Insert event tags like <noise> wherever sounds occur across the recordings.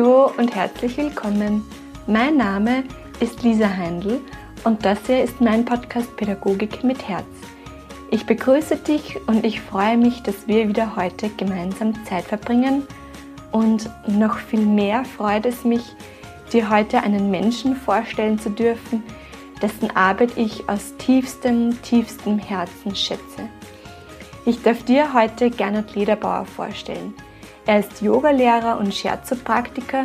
Hallo und herzlich willkommen. Mein Name ist Lisa Heindl und das hier ist mein Podcast Pädagogik mit Herz. Ich begrüße dich und ich freue mich, dass wir wieder heute gemeinsam Zeit verbringen. Und noch viel mehr freut es mich, dir heute einen Menschen vorstellen zu dürfen, dessen Arbeit ich aus tiefstem, tiefstem Herzen schätze. Ich darf dir heute Gernot Lederbauer vorstellen. Er ist Yogalehrer und Scherzo-Praktiker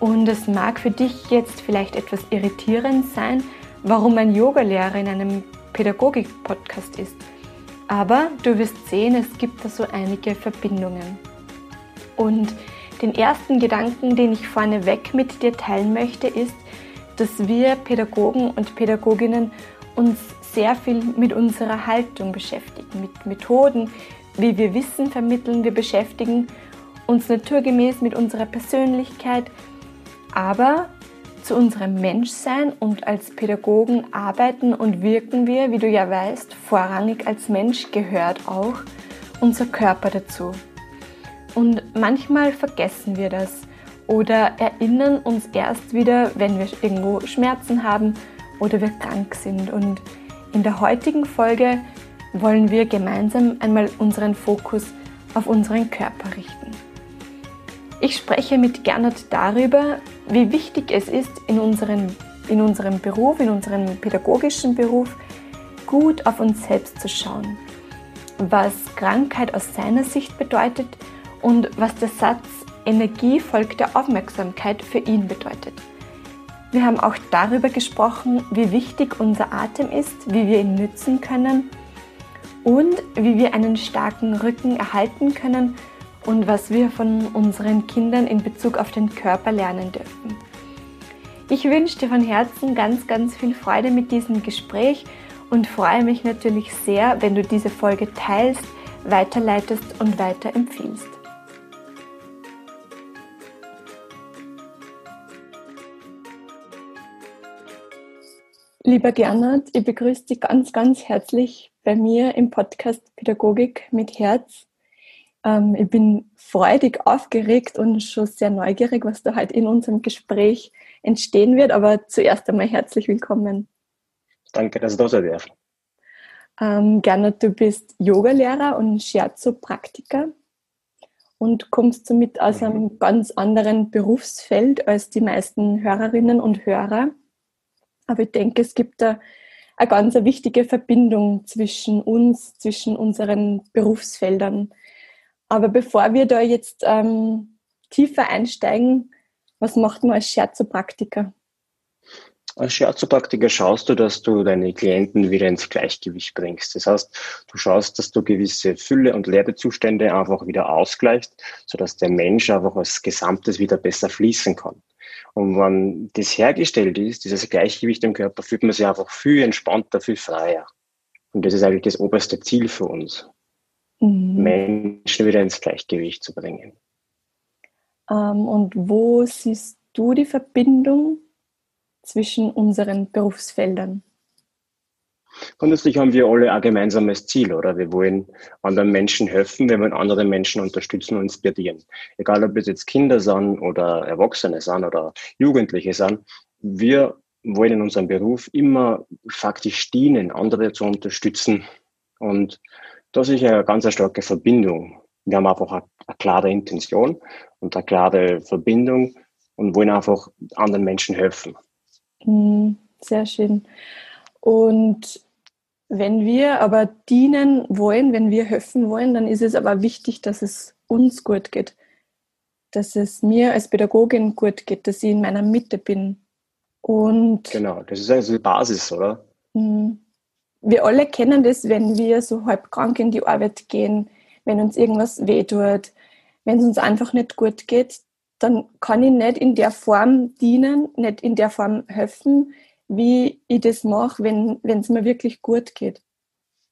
und es mag für dich jetzt vielleicht etwas irritierend sein, warum ein Yogalehrer in einem Pädagogik-Podcast ist. Aber du wirst sehen, es gibt da so einige Verbindungen. Und den ersten Gedanken, den ich vorneweg mit dir teilen möchte, ist, dass wir Pädagogen und Pädagoginnen uns sehr viel mit unserer Haltung beschäftigen, mit Methoden, wie wir Wissen vermitteln. Wir beschäftigen uns naturgemäß mit unserer Persönlichkeit, aber zu unserem Menschsein und als Pädagogen arbeiten und wirken wir, wie du ja weißt, vorrangig als Mensch gehört auch unser Körper dazu. Und manchmal vergessen wir das oder erinnern uns erst wieder, wenn wir irgendwo Schmerzen haben oder wir krank sind. Und in der heutigen Folge wollen wir gemeinsam einmal unseren Fokus auf unseren Körper richten. Ich spreche mit Gernot darüber, wie wichtig es ist, in, unseren, in unserem Beruf, in unserem pädagogischen Beruf, gut auf uns selbst zu schauen. Was Krankheit aus seiner Sicht bedeutet und was der Satz Energie folgt der Aufmerksamkeit für ihn bedeutet. Wir haben auch darüber gesprochen, wie wichtig unser Atem ist, wie wir ihn nützen können und wie wir einen starken Rücken erhalten können und was wir von unseren Kindern in Bezug auf den Körper lernen dürfen. Ich wünsche dir von Herzen ganz, ganz viel Freude mit diesem Gespräch und freue mich natürlich sehr, wenn du diese Folge teilst, weiterleitest und weiterempfiehlst. Lieber Gernot, ich begrüße dich ganz, ganz herzlich bei mir im Podcast Pädagogik mit Herz. Ähm, ich bin freudig aufgeregt und schon sehr neugierig, was da heute in unserem Gespräch entstehen wird. Aber zuerst einmal herzlich willkommen. Danke, dass ich da sein darf. Ähm, Gernot, du bist Yogalehrer und Scherzo-Praktiker und kommst somit aus mhm. einem ganz anderen Berufsfeld als die meisten Hörerinnen und Hörer. Aber ich denke, es gibt da eine ganz wichtige Verbindung zwischen uns, zwischen unseren Berufsfeldern. Aber bevor wir da jetzt ähm, tiefer einsteigen, was macht man als Scherzopraktiker? Als Scherzopraktiker schaust du, dass du deine Klienten wieder ins Gleichgewicht bringst. Das heißt, du schaust, dass du gewisse Fülle- und Leerzustände einfach wieder ausgleichst, sodass der Mensch einfach als Gesamtes wieder besser fließen kann. Und wenn das hergestellt ist, dieses Gleichgewicht im Körper, fühlt man sich einfach viel entspannter, viel freier. Und das ist eigentlich das oberste Ziel für uns mhm. Menschen wieder ins Gleichgewicht zu bringen. Ähm, und wo siehst du die Verbindung zwischen unseren Berufsfeldern? Grundsätzlich haben wir alle ein gemeinsames Ziel, oder? Wir wollen anderen Menschen helfen, wir wollen andere Menschen unterstützen und inspirieren. Egal, ob es jetzt Kinder sind oder Erwachsene sind oder Jugendliche sind. Wir wollen in unserem Beruf immer faktisch dienen, andere zu unterstützen und das ist eine ganz starke Verbindung. Wir haben einfach eine, eine klare Intention und eine klare Verbindung und wollen einfach anderen Menschen helfen. Mhm, sehr schön. Und wenn wir aber dienen wollen, wenn wir helfen wollen, dann ist es aber wichtig, dass es uns gut geht. Dass es mir als Pädagogin gut geht, dass ich in meiner Mitte bin. Und genau, das ist also die Basis, oder? Mhm wir alle kennen das, wenn wir so halb krank in die Arbeit gehen, wenn uns irgendwas wehtut, wenn es uns einfach nicht gut geht, dann kann ich nicht in der Form dienen, nicht in der Form helfen, wie ich das mache, wenn es mir wirklich gut geht.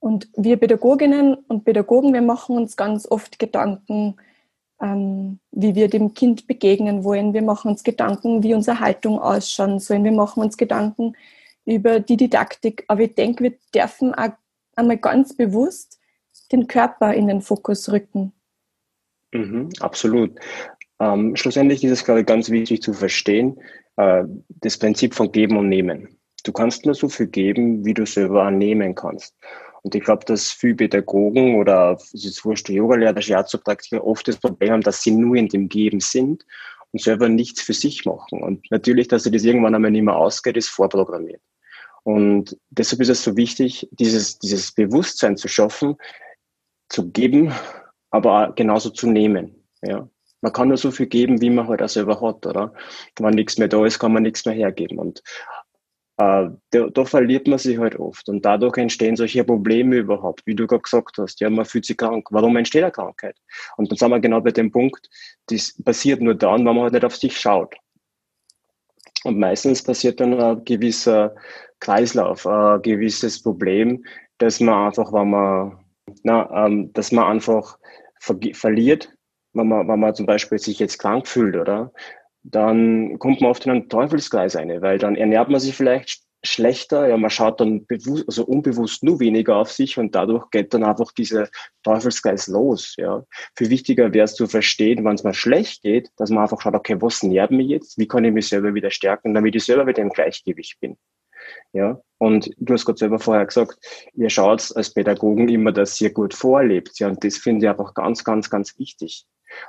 Und wir Pädagoginnen und Pädagogen, wir machen uns ganz oft Gedanken, ähm, wie wir dem Kind begegnen wollen. Wir machen uns Gedanken, wie unsere Haltung ausschauen soll. Wir machen uns Gedanken, über die Didaktik. Aber ich denke, wir dürfen auch einmal ganz bewusst den Körper in den Fokus rücken. Mhm, absolut. Ähm, schlussendlich ist es, glaube ich, ganz wichtig zu verstehen, äh, das Prinzip von Geben und Nehmen. Du kannst nur so viel geben, wie du selber annehmen kannst. Und ich glaube, dass viele Pädagogen oder es ist wurscht, Yoga-Lehrer, Shiatsu-Praktiker oft das Problem haben, dass sie nur in dem Geben sind und selber nichts für sich machen. Und natürlich, dass sie das irgendwann einmal nicht mehr ausgeht, ist vorprogrammiert. Und deshalb ist es so wichtig, dieses, dieses Bewusstsein zu schaffen, zu geben, aber genauso zu nehmen. Ja. Man kann nur so viel geben, wie man halt auch selber hat, oder? Wenn nichts mehr da ist, kann man nichts mehr hergeben. Und äh, da, da, verliert man sich halt oft. Und dadurch entstehen solche Probleme überhaupt, wie du gerade gesagt hast. Ja, man fühlt sich krank. Warum entsteht eine Krankheit? Und dann sind wir genau bei dem Punkt, das passiert nur dann, wenn man halt nicht auf sich schaut. Und meistens passiert dann ein gewisser Kreislauf, ein gewisses Problem, dass man einfach, wenn man, na, ähm, dass man einfach ver verliert, wenn man, wenn man zum Beispiel sich jetzt krank fühlt, oder? dann kommt man oft in einen Teufelskreis rein, weil dann ernährt man sich vielleicht schlechter, ja, man schaut dann bewusst, also unbewusst nur weniger auf sich und dadurch geht dann einfach dieser Teufelskreis los, ja. Viel wichtiger wäre es zu verstehen, wenn es mal schlecht geht, dass man einfach schaut, okay, was nährt mich jetzt? Wie kann ich mich selber wieder stärken, damit ich selber wieder im Gleichgewicht bin? Ja, und du hast gerade selber vorher gesagt, ihr schaut als Pädagogen immer, dass ihr gut vorlebt. Ja, und das finde ich einfach ganz, ganz, ganz wichtig.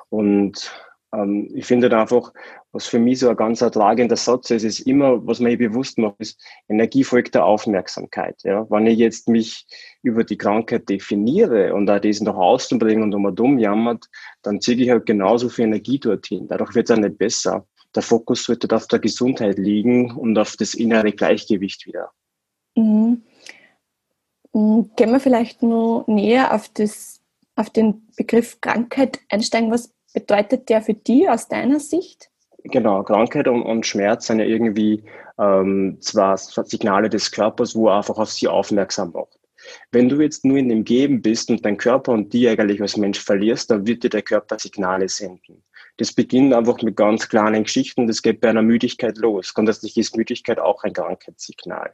Und ähm, ich finde da einfach, was für mich so ein ganz ertragender Satz ist, ist immer, was man bewusst macht, ist, Energie folgt der Aufmerksamkeit. Ja? Wenn ich jetzt mich über die Krankheit definiere und da diesen nach außen bringe und um dumm jammert, dann ziehe ich halt genauso viel Energie dorthin. Dadurch wird es auch nicht besser. Der Fokus sollte auf der Gesundheit liegen und auf das innere Gleichgewicht wieder. Mhm. mhm. Gehen wir vielleicht nur näher auf, das, auf den Begriff Krankheit einsteigen. Was bedeutet der für dich aus deiner Sicht? Genau, Krankheit und, und Schmerz sind ja irgendwie ähm, zwar Signale des Körpers, wo er einfach auf sie aufmerksam macht. Wenn du jetzt nur in dem Geben bist und dein Körper und die eigentlich als Mensch verlierst, dann wird dir der Körper Signale senden. Das beginnt einfach mit ganz kleinen Geschichten, das geht bei einer Müdigkeit los. Grundsätzlich ist Müdigkeit auch ein Krankheitssignal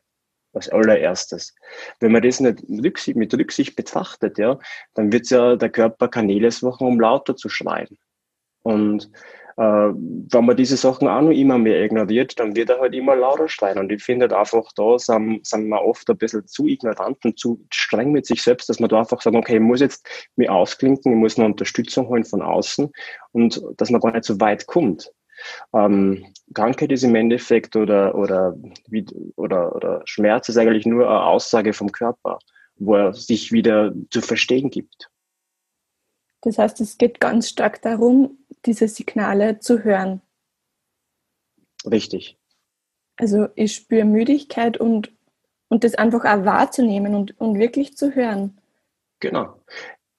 als allererstes. Wenn man das nicht mit Rücksicht betrachtet, ja, dann wird ja der Körper Kanäle suchen, um lauter zu schreien. Und äh, wenn man diese Sachen auch noch immer mehr ignoriert, dann wird er halt immer lauter schreien. Und ich finde halt einfach, da sind, sind wir oft ein bisschen zu ignorant und zu streng mit sich selbst, dass man da einfach sagen, okay, ich muss jetzt mich ausklinken, ich muss eine Unterstützung holen von außen und dass man gar nicht so weit kommt. Ähm, Krankheit ist im Endeffekt oder, oder, oder, oder Schmerz ist eigentlich nur eine Aussage vom Körper, wo er sich wieder zu verstehen gibt. Das heißt, es geht ganz stark darum, diese Signale zu hören. Richtig. Also ich spüre Müdigkeit und, und das einfach auch wahrzunehmen und, und wirklich zu hören. Genau.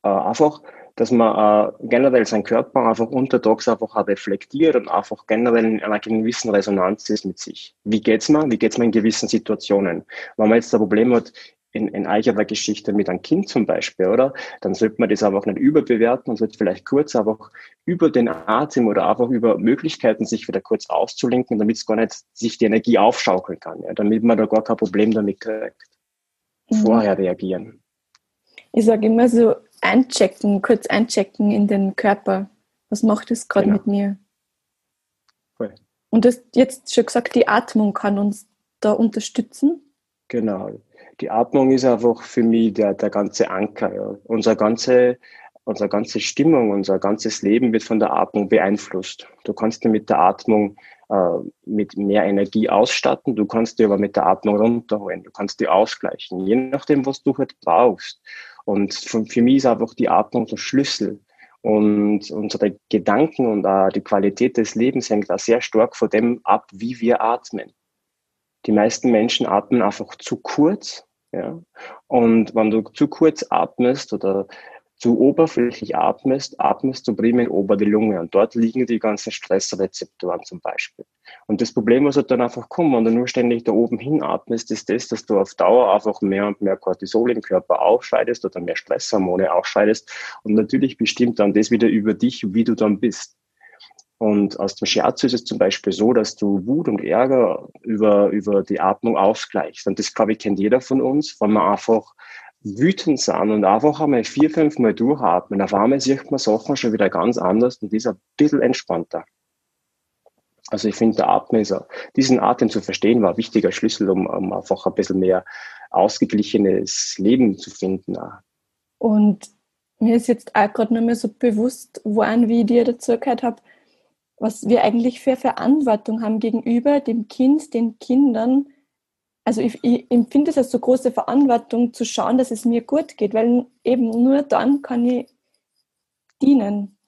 Äh, einfach, dass man äh, generell seinen Körper einfach untertags einfach auch reflektiert und einfach generell in einer gewissen Resonanz ist mit sich. Wie geht's mir? Wie geht's mir in gewissen Situationen? Wenn man jetzt ein Problem hat, in, in eigener Geschichte mit einem Kind zum Beispiel, oder? Dann sollte man das einfach nicht überbewerten und sollte vielleicht kurz einfach über den Atem oder einfach über Möglichkeiten sich wieder kurz auszulenken, damit es gar nicht sich die Energie aufschaukeln kann, ja? damit man da gar kein Problem damit kriegt. Mhm. Vorher reagieren. Ich sage immer so, einchecken, kurz einchecken in den Körper. Was macht es gerade genau. mit mir? Cool. Und du hast jetzt schon gesagt, die Atmung kann uns da unterstützen. Genau die Atmung ist einfach für mich der, der ganze Anker. Ja. Unsere ganze, unsere ganze Stimmung, unser ganzes Leben wird von der Atmung beeinflusst. Du kannst dir mit der Atmung äh, mit mehr Energie ausstatten, du kannst dir aber mit der Atmung runterholen, du kannst die ausgleichen, je nachdem, was du halt brauchst. Und für, für mich ist einfach die Atmung der Schlüssel. Und unsere Gedanken und auch die Qualität des Lebens hängt da sehr stark von dem ab, wie wir atmen. Die meisten Menschen atmen einfach zu kurz ja? Und wenn du zu kurz atmest oder zu oberflächlich atmest, atmest du primär ober die Lunge und dort liegen die ganzen Stressrezeptoren zum Beispiel. Und das Problem, was halt dann einfach kommt, wenn du nur ständig da oben hin atmest, ist das, dass du auf Dauer einfach mehr und mehr Cortisol im Körper ausscheidest oder mehr Stresshormone ausscheidest und natürlich bestimmt dann das wieder über dich, wie du dann bist. Und aus dem Shiatsu ist es zum Beispiel so, dass du Wut und Ärger über, über die Atmung ausgleichst. Und das, glaube ich, kennt jeder von uns, wenn man einfach wütend sind und einfach einmal vier, fünf Mal durchatmen, auf einmal sieht man Sachen schon wieder ganz anders und ist ein bisschen entspannter. Also ich finde, der Atmen ist, diesen Atem zu verstehen, war ein wichtiger Schlüssel, um, um einfach ein bisschen mehr ausgeglichenes Leben zu finden. Und mir ist jetzt auch gerade nur mehr so bewusst geworden, wie ich dir dazu gehört habe, was wir eigentlich für Verantwortung haben gegenüber dem Kind, den Kindern. Also ich, ich empfinde es als so große Verantwortung zu schauen, dass es mir gut geht, weil eben nur dann kann ich dienen.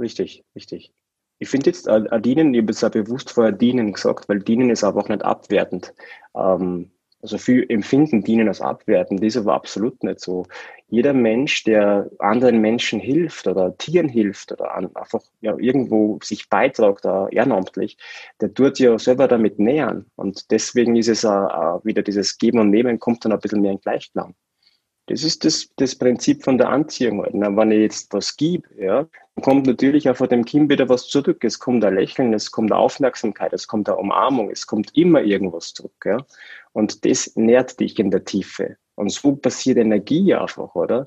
Richtig, richtig. Ich finde jetzt äh, dienen, ich habe es auch bewusst vorher dienen gesagt, weil dienen ist aber auch nicht abwertend. Ähm, also viel empfinden dienen als abwertend, das ist aber absolut nicht so. Jeder Mensch, der anderen Menschen hilft oder Tieren hilft oder einfach ja, irgendwo sich beitragt, uh, ehrenamtlich, der tut ja selber damit nähern. Und deswegen ist es uh, uh, wieder dieses Geben und Nehmen, kommt dann ein bisschen mehr in Gleichklang. Das ist das, das Prinzip von der Anziehung. Halt. Na, wenn ich jetzt was gebe, ja, kommt natürlich auch von dem Kind wieder was zurück. Es kommt ein Lächeln, es kommt eine Aufmerksamkeit, es kommt eine Umarmung, es kommt immer irgendwas zurück. Ja. Und das nährt dich in der Tiefe. Und so passiert Energie einfach, oder?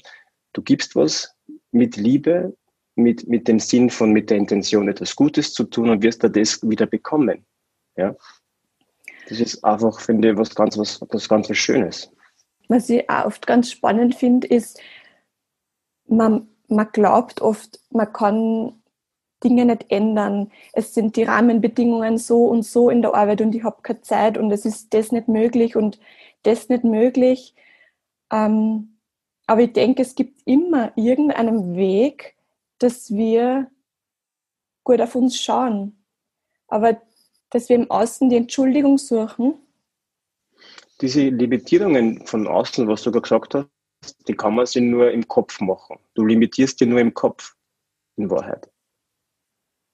Du gibst was mit Liebe, mit, mit dem Sinn von, mit der Intention, etwas Gutes zu tun und wirst da das wieder bekommen. Ja. Das ist einfach, finde ich, was ganz, was, was ganz was Schönes was ich auch oft ganz spannend finde, ist, man, man glaubt oft, man kann Dinge nicht ändern. Es sind die Rahmenbedingungen so und so in der Arbeit und ich habe keine Zeit und es ist das nicht möglich und das nicht möglich. Ähm, aber ich denke, es gibt immer irgendeinen Weg, dass wir gut auf uns schauen. Aber dass wir im Außen die Entschuldigung suchen diese Limitierungen von außen, was du gerade gesagt hast, die kann man sich nur im Kopf machen. Du limitierst dir nur im Kopf, in Wahrheit.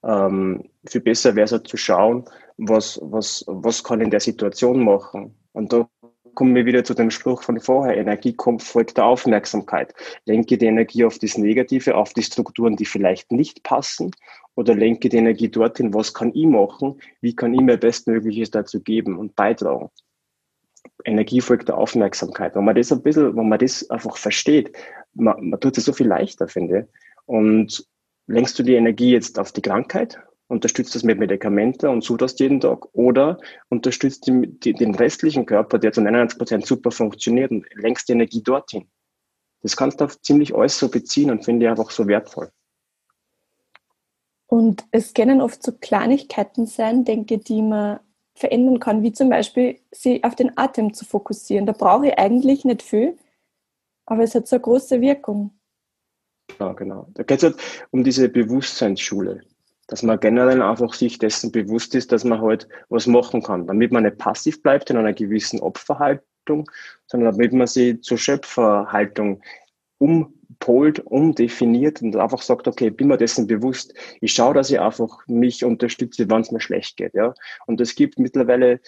Ähm, viel besser wäre es halt zu schauen, was, was, was kann in der Situation machen. Und da kommen wir wieder zu dem Spruch von vorher, Energie kommt, folgt der Aufmerksamkeit. Lenke die Energie auf das Negative, auf die Strukturen, die vielleicht nicht passen, oder lenke die Energie dorthin, was kann ich machen, wie kann ich mir Bestmögliches dazu geben und beitragen. Energie folgt der Aufmerksamkeit. Wenn man das ein bisschen, wenn man das einfach versteht, man, man tut es so viel leichter, finde ich. Und lenkst du die Energie jetzt auf die Krankheit, unterstützt das mit Medikamenten und das jeden Tag oder unterstützt die, die, den restlichen Körper, der zu 99 Prozent super funktioniert und lenkst die Energie dorthin. Das kannst du auf ziemlich alles so beziehen und finde ich einfach so wertvoll. Und es können oft so Kleinigkeiten sein, denke ich, die man verändern kann, wie zum Beispiel sie auf den Atem zu fokussieren. Da brauche ich eigentlich nicht viel, aber es hat so eine große Wirkung. Ja, genau. Da geht es halt um diese Bewusstseinsschule, dass man generell einfach sich dessen bewusst ist, dass man halt was machen kann, damit man nicht passiv bleibt in einer gewissen Opferhaltung, sondern damit man sie zur Schöpferhaltung um polt, umdefiniert und einfach sagt, okay, bin mir dessen bewusst. Ich schaue, dass ich einfach mich unterstütze, wenn es mir schlecht geht. Ja? Und es gibt mittlerweile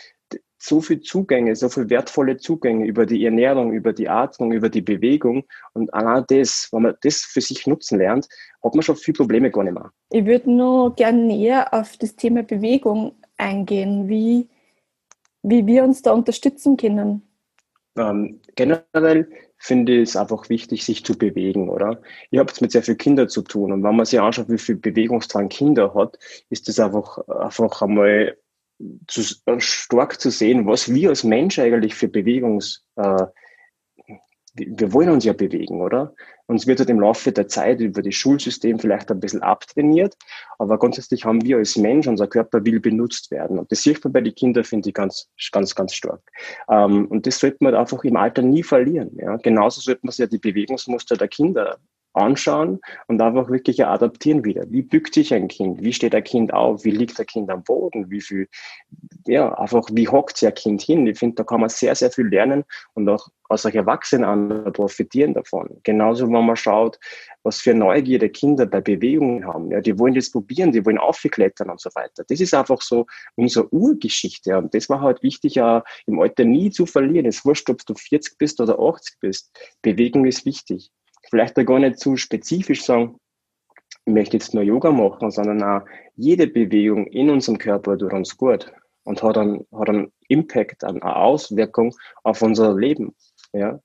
so viele Zugänge, so viele wertvolle Zugänge über die Ernährung, über die Atmung, über die Bewegung. Und allein das, wenn man das für sich nutzen lernt, hat man schon viele Probleme gar nicht mehr. Ich würde nur gerne näher auf das Thema Bewegung eingehen, wie, wie wir uns da unterstützen können. Ähm, generell finde ich es einfach wichtig, sich zu bewegen, oder? Ich habe es mit sehr vielen Kindern zu tun und wenn man sich anschaut, wie viel Bewegungsdrang Kinder hat, ist es einfach, einfach einmal zu, stark zu sehen, was wir als Mensch eigentlich für Bewegungs, äh, wir wollen uns ja bewegen, oder? Uns wird halt im Laufe der Zeit über das Schulsystem vielleicht ein bisschen abtrainiert, aber grundsätzlich haben wir als Mensch, unser Körper will benutzt werden. Und das sieht man bei den Kindern, finde ich, ganz, ganz, ganz stark. Ähm, und das sollte man einfach im Alter nie verlieren. Ja? Genauso sollte man sich ja die Bewegungsmuster der Kinder anschauen und einfach wirklich adaptieren wieder. Wie bückt sich ein Kind? Wie steht ein Kind auf? Wie liegt ein Kind am Boden? Wie viel, ja, einfach, wie hockt sich ein Kind hin? Ich finde, da kann man sehr, sehr viel lernen und auch als Erwachsenen profitieren davon. Genauso, wenn man schaut, was für Neugierde Kinder bei Bewegungen haben. Ja, die wollen das probieren, die wollen aufklettern und so weiter. Das ist einfach so unsere Urgeschichte. Und das war halt wichtig, ja, im Alter nie zu verlieren. Es wurscht, ob du 40 bist oder 80 bist. Bewegung ist wichtig vielleicht gar nicht zu spezifisch sagen, ich möchte jetzt nur Yoga machen, sondern auch jede Bewegung in unserem Körper tut uns gut und hat einen, hat einen Impact, eine Auswirkung auf unser Leben. Ja.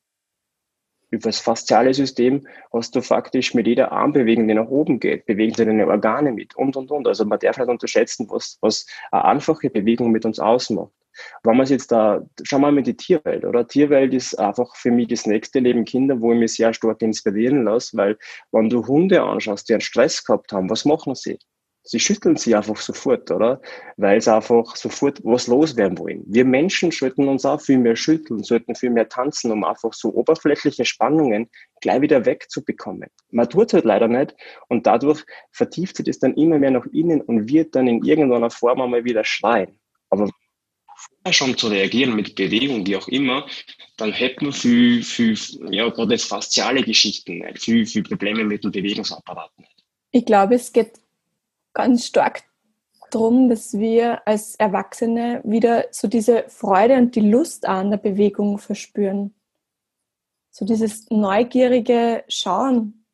Über das fasziale System hast du faktisch mit jeder Armbewegung, die nach oben geht, bewegen sie deine Organe mit und, und, und. Also man darf nicht unterschätzen, was, was eine einfache Bewegung mit uns ausmacht. Wenn man jetzt da, schauen wir mal in die Tierwelt, oder? Tierwelt ist einfach für mich das nächste Leben Kinder, wo ich mich sehr stark inspirieren lasse, weil wenn du Hunde anschaust, die einen Stress gehabt haben, was machen sie? Sie schütteln sie einfach sofort, oder? Weil sie einfach sofort was loswerden wollen. Wir Menschen sollten uns auch viel mehr schütteln, sollten viel mehr tanzen, um einfach so oberflächliche Spannungen gleich wieder wegzubekommen. Man tut halt leider nicht und dadurch vertieft sich das dann immer mehr nach innen und wird dann in irgendeiner Form einmal wieder schreien. Aber vorher schon zu reagieren mit Bewegung, wie auch immer, dann hätten wir viel, viel, ja, gerade fasziale Geschichten viel, viel Probleme mit dem Bewegungsapparat nicht. Ich glaube, es geht ganz stark darum, dass wir als Erwachsene wieder so diese Freude und die Lust an der Bewegung verspüren. So dieses neugierige Schauen.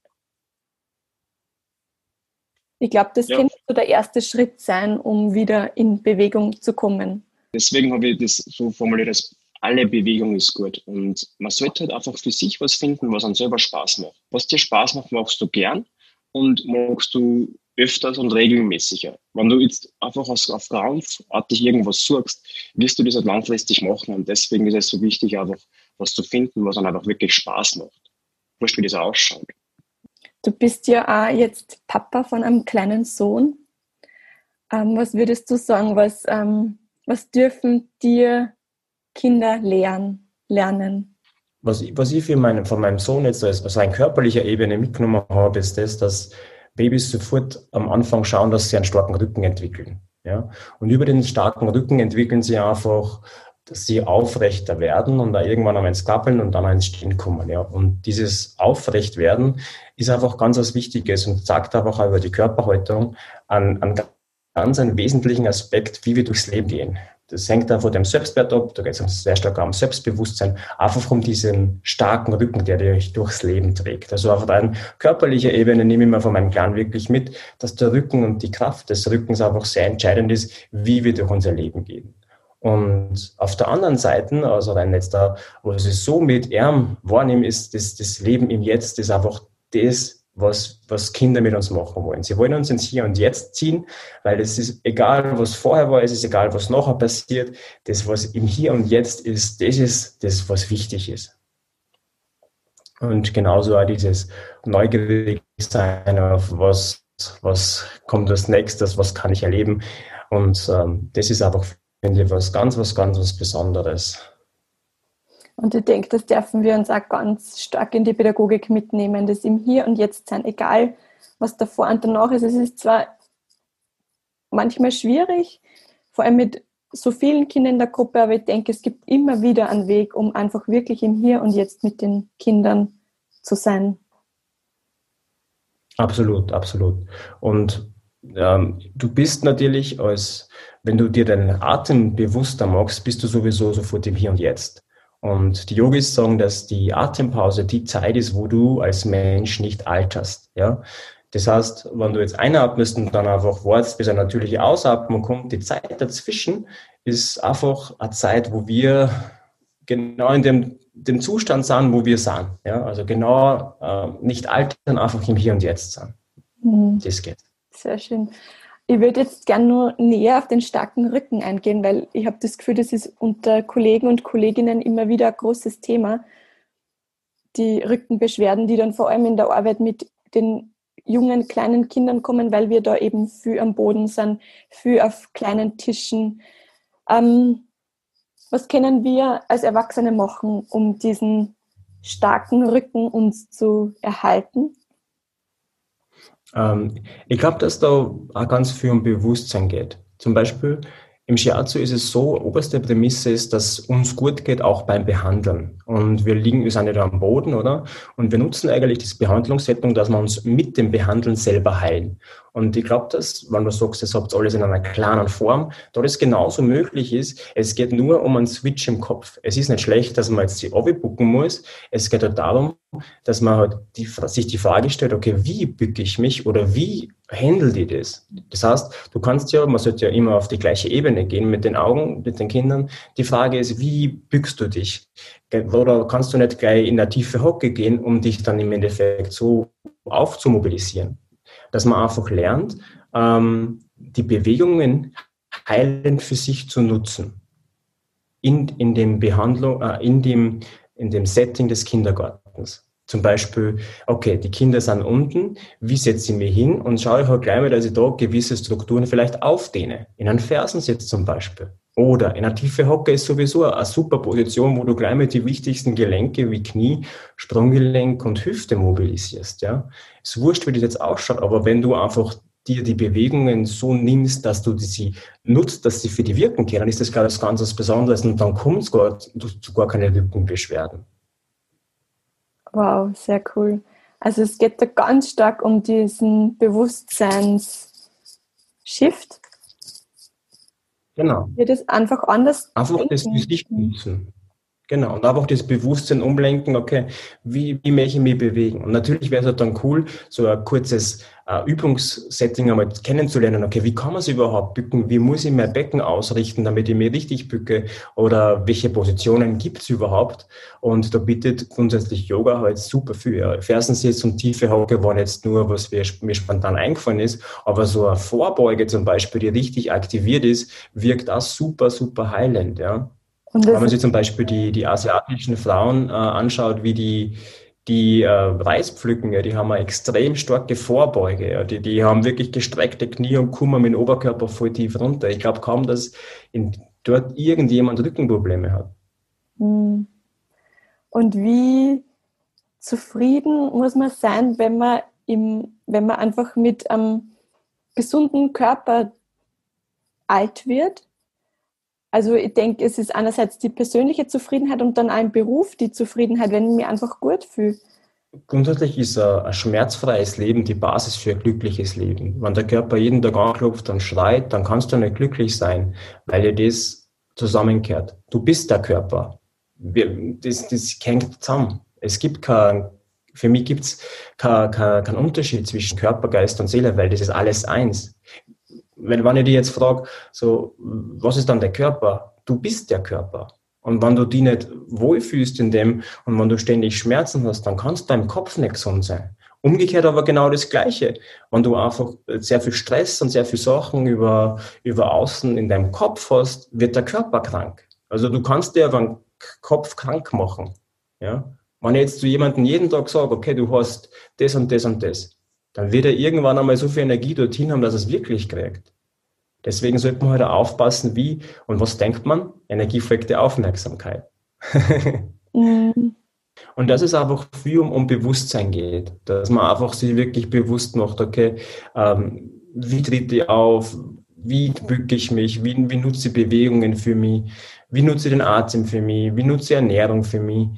Ich glaube, das ja. könnte so der erste Schritt sein, um wieder in Bewegung zu kommen. Deswegen habe ich das so formuliert, dass alle Bewegung ist gut. Und man sollte halt einfach für sich was finden, was einem selber Spaß macht. Was dir Spaß macht, machst du gern und magst du öfters und regelmäßiger. Wenn du jetzt einfach aus, auf krampfartig irgendwas suchst, wirst du das halt langfristig machen. Und deswegen ist es so wichtig, einfach was zu finden, was dann einfach wirklich Spaß macht. Wurscht, wie das ausschaut. Du bist ja auch jetzt Papa von einem kleinen Sohn. Ähm, was würdest du sagen, was, ähm, was dürfen dir Kinder lernen? lernen? Was, was ich für meine, von meinem Sohn jetzt als, als rein körperlicher Ebene mitgenommen habe, ist das, dass Babys sofort am Anfang schauen, dass sie einen starken Rücken entwickeln. Ja? Und über den starken Rücken entwickeln sie einfach, dass sie aufrechter werden und da irgendwann einmal ins Klappeln und dann ins Stehen kommen. Ja? Und dieses Aufrechtwerden ist einfach ganz was Wichtiges und sagt einfach auch über die Körperhaltung an, an ganz einen wesentlichen Aspekt, wie wir durchs Leben gehen. Das hängt dann von dem Selbstwert ab, da geht es sehr stark um Selbstbewusstsein, einfach von diesem starken Rücken, der dich durchs Leben trägt. Also auf einer körperlichen Ebene nehme ich mir von meinem Clan wirklich mit, dass der Rücken und die Kraft des Rückens einfach sehr entscheidend ist, wie wir durch unser Leben gehen. Und auf der anderen Seite, also rein jetzt da, wo ich so mit Ärm wahrnehme, ist das, das Leben im Jetzt, ist einfach das, was, was Kinder mit uns machen wollen. Sie wollen uns ins Hier und Jetzt ziehen, weil es ist egal, was vorher war, es ist egal, was nachher passiert. Das, was im Hier und Jetzt ist, das ist das, was wichtig ist. Und genauso auch dieses neugierig sein auf was, was kommt als nächstes, was kann ich erleben. Und ähm, das ist einfach, finde ich, was ganz, was ganz, was Besonderes. Und ich denke, das dürfen wir uns auch ganz stark in die Pädagogik mitnehmen, das im Hier und Jetzt sein, egal was davor und danach ist. Es ist zwar manchmal schwierig, vor allem mit so vielen Kindern in der Gruppe, aber ich denke, es gibt immer wieder einen Weg, um einfach wirklich im Hier und Jetzt mit den Kindern zu sein. Absolut, absolut. Und ähm, du bist natürlich als, wenn du dir deinen Atem bewusster machst, bist du sowieso sofort im Hier und Jetzt. Und die Yogis sagen, dass die Atempause die Zeit ist, wo du als Mensch nicht alterst. Ja? Das heißt, wenn du jetzt einatmest und dann einfach wartest, bis eine natürliche Ausatmung kommt, die Zeit dazwischen ist einfach eine Zeit, wo wir genau in dem, dem Zustand sind, wo wir sind. Ja? Also genau äh, nicht altern, einfach im Hier und Jetzt sein. Mhm. Das geht. Sehr schön. Ich würde jetzt gerne nur näher auf den starken Rücken eingehen, weil ich habe das Gefühl, das ist unter Kollegen und Kolleginnen immer wieder ein großes Thema. Die Rückenbeschwerden, die dann vor allem in der Arbeit mit den jungen, kleinen Kindern kommen, weil wir da eben viel am Boden sind, viel auf kleinen Tischen. Ähm, was können wir als Erwachsene machen, um diesen starken Rücken uns zu erhalten? Ähm, ich glaube, dass da auch ganz viel um Bewusstsein geht. Zum Beispiel im Shiatsu ist es so, oberste Prämisse ist, dass uns gut geht, auch beim Behandeln. Und wir liegen, wir sind nicht am Boden, oder? Und wir nutzen eigentlich das Behandlungssettung, dass wir uns mit dem Behandeln selber heilen. Und ich glaube, dass, wenn du sagst, das habt alles in einer kleinen Form, da das genauso möglich ist, es geht nur um einen Switch im Kopf. Es ist nicht schlecht, dass man jetzt die Obi bucken muss. Es geht halt darum, dass man halt die, sich die Frage stellt, okay, wie bücke ich mich oder wie handle ich das? Das heißt, du kannst ja, man sollte ja immer auf die gleiche Ebene gehen mit den Augen, mit den Kindern. Die Frage ist, wie bückst du dich? Oder kannst du nicht gleich in eine tiefe Hocke gehen, um dich dann im Endeffekt so aufzumobilisieren? Dass man einfach lernt, ähm, die Bewegungen heilend für sich zu nutzen. In, in dem Behandlung, äh, in dem, in dem Setting des Kindergartens. Zum Beispiel, okay, die Kinder sind unten, wie setze ich mich hin und schaue ich halt gleich mal, dass ich da gewisse Strukturen vielleicht aufdehne. In einen Fersensitz zum Beispiel. Oder in einer tiefe Hocke ist sowieso eine super Position, wo du gleich mit die wichtigsten Gelenke wie Knie, Sprunggelenk und Hüfte mobilisierst. Ja, ist wurscht, wie das jetzt ausschaut, aber wenn du einfach dir die Bewegungen so nimmst, dass du sie nutzt, dass sie für die wirken können, dann ist das, glaube ich, ganz was Besonderes und dann kommt es gar, gar keine Rückenbeschwerden. Wow, sehr cool. Also es geht da ganz stark um diesen Bewusstseinsshift. Genau. Wird es einfach anders. Einfach denken. das Gesicht nutzen. Genau, und einfach das Bewusstsein umlenken, okay, wie, wie möchte ich mich bewegen? Und natürlich wäre es halt dann cool, so ein kurzes äh, Übungssetting einmal kennenzulernen, okay, wie kann man sich überhaupt bücken? Wie muss ich mein Becken ausrichten, damit ich mich richtig bücke? Oder welche Positionen gibt es überhaupt? Und da bietet grundsätzlich Yoga halt super viel. Ja. Fersensitz und tiefe Hocke waren jetzt nur, was mir, mir spontan eingefallen ist, aber so eine Vorbeuge zum Beispiel, die richtig aktiviert ist, wirkt auch super, super heilend, ja. Wenn man sich zum Beispiel die, die asiatischen Frauen äh, anschaut, wie die, die äh, Reis pflücken, ja, die haben eine extrem starke Vorbeuge. Ja. Die, die haben wirklich gestreckte Knie und kommen mit dem Oberkörper voll tief runter. Ich glaube kaum, dass in, dort irgendjemand Rückenprobleme hat. Hm. Und wie zufrieden muss man sein, wenn man, im, wenn man einfach mit einem gesunden Körper alt wird also ich denke, es ist einerseits die persönliche Zufriedenheit und dann ein Beruf die Zufriedenheit, wenn ich mich einfach gut fühle. Grundsätzlich ist ein schmerzfreies Leben die Basis für ein glückliches Leben. Wenn der Körper jeden Tag anklopft und schreit, dann kannst du nicht glücklich sein, weil dir das zusammenkehrt. Du bist der Körper. Das, das hängt zusammen. Es gibt kein, für mich gibt es keinen kein, kein Unterschied zwischen Körper, Geist und Seele, weil das ist alles eins wenn, wenn ich dich jetzt frage, so, was ist dann der Körper? Du bist der Körper. Und wenn du dich nicht wohlfühlst in dem und wenn du ständig Schmerzen hast, dann kannst dein Kopf nicht gesund sein. Umgekehrt aber genau das Gleiche. Wenn du einfach sehr viel Stress und sehr viel Sachen über, über außen in deinem Kopf hast, wird der Körper krank. Also du kannst dir aber einen Kopf krank machen. Ja? Wenn ich jetzt zu jemandem jeden Tag sage, okay, du hast das und das und das, dann wird er irgendwann einmal so viel Energie dorthin haben, dass er es wirklich kriegt. Deswegen sollte man halt aufpassen, wie und was denkt man? Energie folgt der Aufmerksamkeit. mhm. Und dass es einfach viel um, um Bewusstsein geht, dass man einfach sich wirklich bewusst macht, okay, ähm, wie tritt ich auf, wie bücke ich mich, wie, wie nutze ich Bewegungen für mich, wie nutze ich den Atem für mich, wie nutze ich Ernährung für mich.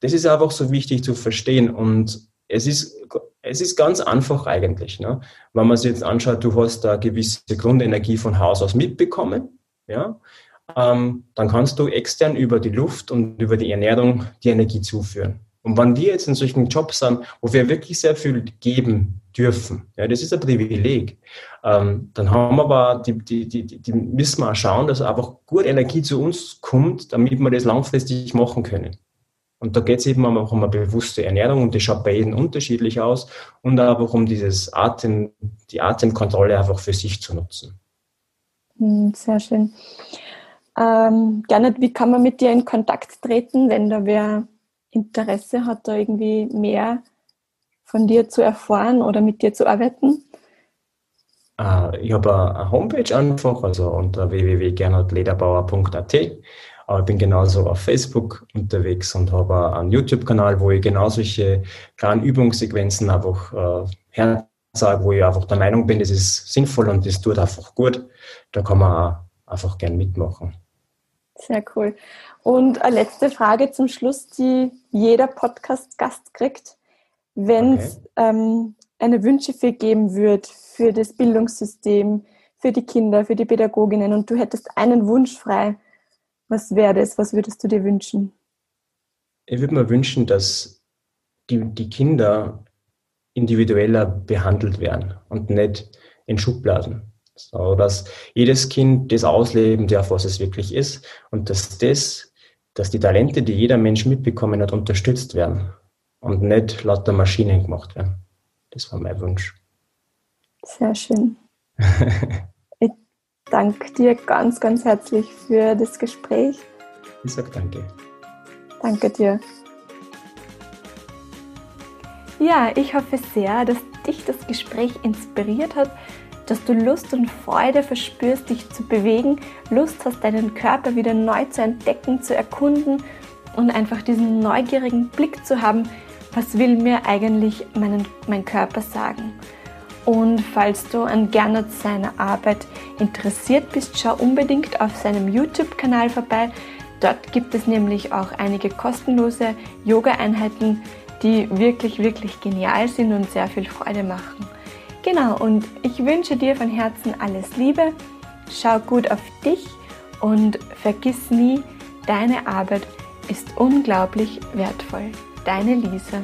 Das ist einfach so wichtig zu verstehen und es ist, es ist ganz einfach eigentlich. Ne? Wenn man sich jetzt anschaut, du hast da gewisse Grundenergie von Haus aus mitbekommen, ja, ähm, dann kannst du extern über die Luft und über die Ernährung die Energie zuführen. Und wenn wir jetzt in solchen Jobs sind, wo wir wirklich sehr viel geben dürfen, ja, das ist ein Privileg, ähm, dann haben wir aber, die, die, die, die müssen wir auch schauen, dass einfach gut Energie zu uns kommt, damit wir das langfristig machen können. Und da geht es eben auch um eine bewusste Ernährung und die schaut bei jedem unterschiedlich aus und aber um dieses Atem, die Atemkontrolle einfach für sich zu nutzen. Hm, sehr schön. Ähm, Janet, wie kann man mit dir in Kontakt treten, wenn da wer Interesse hat, da irgendwie mehr von dir zu erfahren oder mit dir zu arbeiten? Äh, ich habe eine Homepage einfach, also unter www.gernotledabauer.at aber ich bin genauso auf Facebook unterwegs und habe einen YouTube-Kanal, wo ich genau solche kleinen Übungssequenzen einfach äh, herzage, wo ich einfach der Meinung bin, das ist sinnvoll und das tut einfach gut. Da kann man auch einfach gern mitmachen. Sehr cool. Und eine letzte Frage zum Schluss, die jeder Podcast-Gast kriegt. Wenn okay. ähm, eine Wünschefee geben würde für das Bildungssystem, für die Kinder, für die Pädagoginnen und du hättest einen Wunsch frei, was wäre das? Was würdest du dir wünschen? Ich würde mir wünschen, dass die, die Kinder individueller behandelt werden und nicht in Schubladen. So, dass jedes Kind das ausleben darf, was es wirklich ist und dass das, dass die Talente, die jeder Mensch mitbekommen hat, unterstützt werden und nicht lauter Maschinen gemacht werden. Das war mein Wunsch. Sehr schön. <laughs> danke dir ganz, ganz herzlich für das Gespräch. Ich sage danke. Danke dir. Ja, ich hoffe sehr, dass dich das Gespräch inspiriert hat, dass du Lust und Freude verspürst, dich zu bewegen, Lust hast, deinen Körper wieder neu zu entdecken, zu erkunden und einfach diesen neugierigen Blick zu haben, was will mir eigentlich meinen, mein Körper sagen. Und falls du an Gernot seiner Arbeit interessiert bist, schau unbedingt auf seinem YouTube-Kanal vorbei. Dort gibt es nämlich auch einige kostenlose Yoga-Einheiten, die wirklich, wirklich genial sind und sehr viel Freude machen. Genau, und ich wünsche dir von Herzen alles Liebe. Schau gut auf dich und vergiss nie, deine Arbeit ist unglaublich wertvoll. Deine Lisa.